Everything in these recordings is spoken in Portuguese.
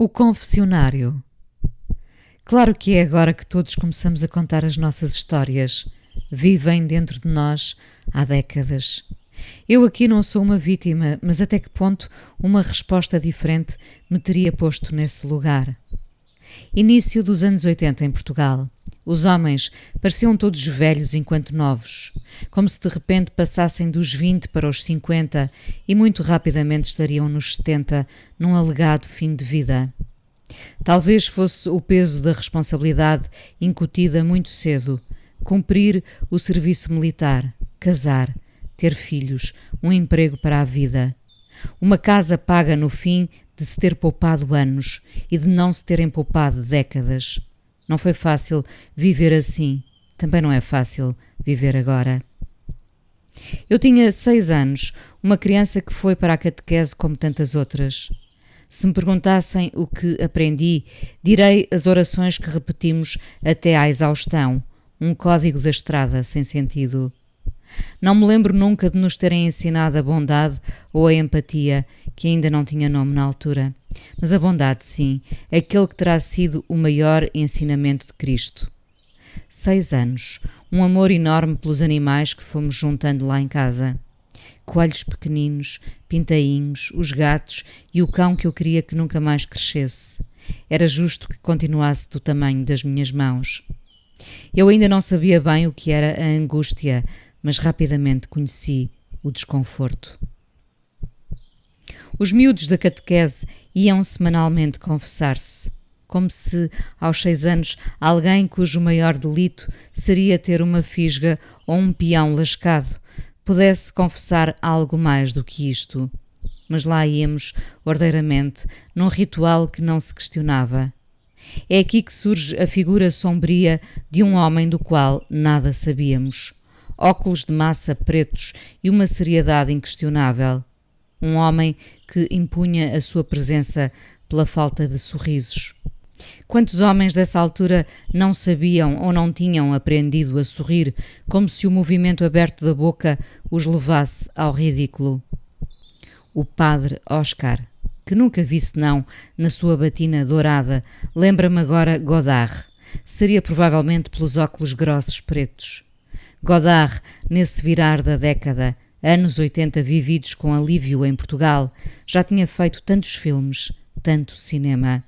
O confessionário. Claro que é agora que todos começamos a contar as nossas histórias. Vivem dentro de nós há décadas. Eu aqui não sou uma vítima, mas até que ponto uma resposta diferente me teria posto nesse lugar? Início dos anos 80 em Portugal. Os homens pareciam todos velhos enquanto novos, como se de repente passassem dos 20 para os 50 e muito rapidamente estariam nos 70, num alegado fim de vida. Talvez fosse o peso da responsabilidade incutida muito cedo, cumprir o serviço militar, casar, ter filhos, um emprego para a vida. Uma casa paga no fim de se ter poupado anos e de não se terem poupado décadas. Não foi fácil viver assim. Também não é fácil viver agora. Eu tinha seis anos, uma criança que foi para a catequese como tantas outras. Se me perguntassem o que aprendi, direi as orações que repetimos até à exaustão, um código da estrada sem sentido. Não me lembro nunca de nos terem ensinado a bondade ou a empatia, que ainda não tinha nome na altura. Mas a bondade, sim, aquele que terá sido o maior ensinamento de Cristo. Seis anos, um amor enorme pelos animais que fomos juntando lá em casa. Coelhos pequeninos, pintainhos, os gatos e o cão que eu queria que nunca mais crescesse. Era justo que continuasse do tamanho das minhas mãos. Eu ainda não sabia bem o que era a angústia, mas rapidamente conheci o desconforto. Os miúdos da catequese iam semanalmente confessar-se, como se, aos seis anos, alguém cujo maior delito seria ter uma fisga ou um peão lascado pudesse confessar algo mais do que isto. Mas lá íamos, ordeiramente, num ritual que não se questionava. É aqui que surge a figura sombria de um homem do qual nada sabíamos. Óculos de massa pretos e uma seriedade inquestionável um homem que impunha a sua presença pela falta de sorrisos. Quantos homens dessa altura não sabiam ou não tinham aprendido a sorrir, como se o movimento aberto da boca os levasse ao ridículo? O padre Oscar, que nunca vi senão na sua batina dourada, lembra-me agora Godard. Seria provavelmente pelos óculos grossos pretos. Godard, nesse virar da década, anos 80 vividos com alívio em Portugal, já tinha feito tantos filmes, tanto cinema.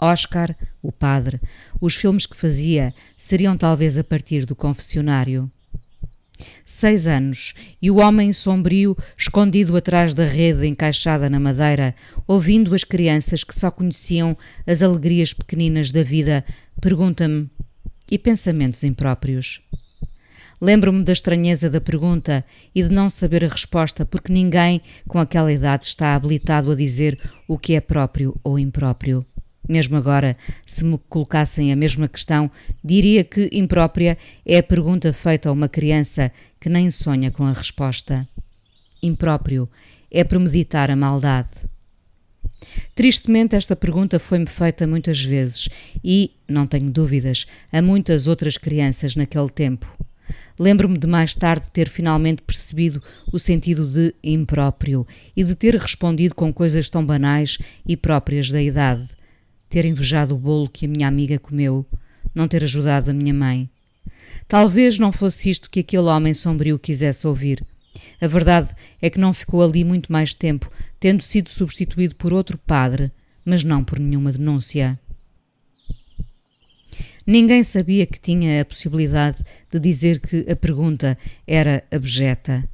Oscar, o padre, os filmes que fazia seriam talvez a partir do confessionário. Seis anos, e o homem sombrio, escondido atrás da rede encaixada na madeira, ouvindo as crianças que só conheciam as alegrias pequeninas da vida, pergunta-me: e pensamentos impróprios? Lembro-me da estranheza da pergunta e de não saber a resposta, porque ninguém com aquela idade está habilitado a dizer o que é próprio ou impróprio. Mesmo agora, se me colocassem a mesma questão, diria que imprópria é a pergunta feita a uma criança que nem sonha com a resposta. Impróprio é premeditar a maldade. Tristemente, esta pergunta foi-me feita muitas vezes e, não tenho dúvidas, a muitas outras crianças naquele tempo. Lembro-me de mais tarde ter finalmente percebido o sentido de impróprio e de ter respondido com coisas tão banais e próprias da idade. Ter invejado o bolo que a minha amiga comeu, não ter ajudado a minha mãe. Talvez não fosse isto que aquele homem sombrio quisesse ouvir. A verdade é que não ficou ali muito mais tempo, tendo sido substituído por outro padre, mas não por nenhuma denúncia. Ninguém sabia que tinha a possibilidade de dizer que a pergunta era abjeta.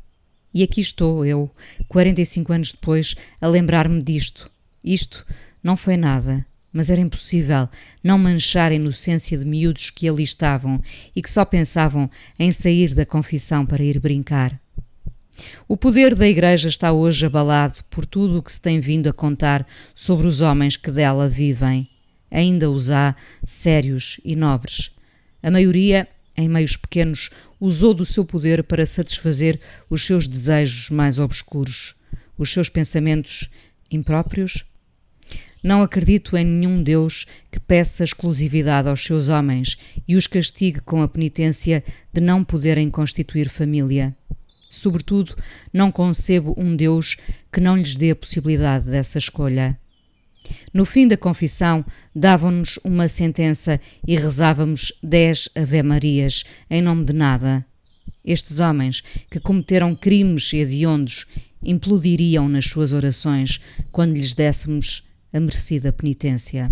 E aqui estou eu, 45 anos depois, a lembrar-me disto. Isto não foi nada, mas era impossível não manchar a inocência de miúdos que ali estavam e que só pensavam em sair da confissão para ir brincar. O poder da Igreja está hoje abalado por tudo o que se tem vindo a contar sobre os homens que dela vivem ainda os há sérios e nobres. A maioria, em meios pequenos, usou do seu poder para satisfazer os seus desejos mais obscuros, os seus pensamentos impróprios. Não acredito em nenhum Deus que peça exclusividade aos seus homens e os castigue com a penitência de não poderem constituir família. Sobretudo, não concebo um Deus que não lhes dê a possibilidade dessa escolha. No fim da confissão, davam-nos uma sentença e rezávamos dez Ave-Marias em nome de nada. Estes homens, que cometeram crimes hediondos, implodiriam nas suas orações quando lhes dessemos a merecida penitência.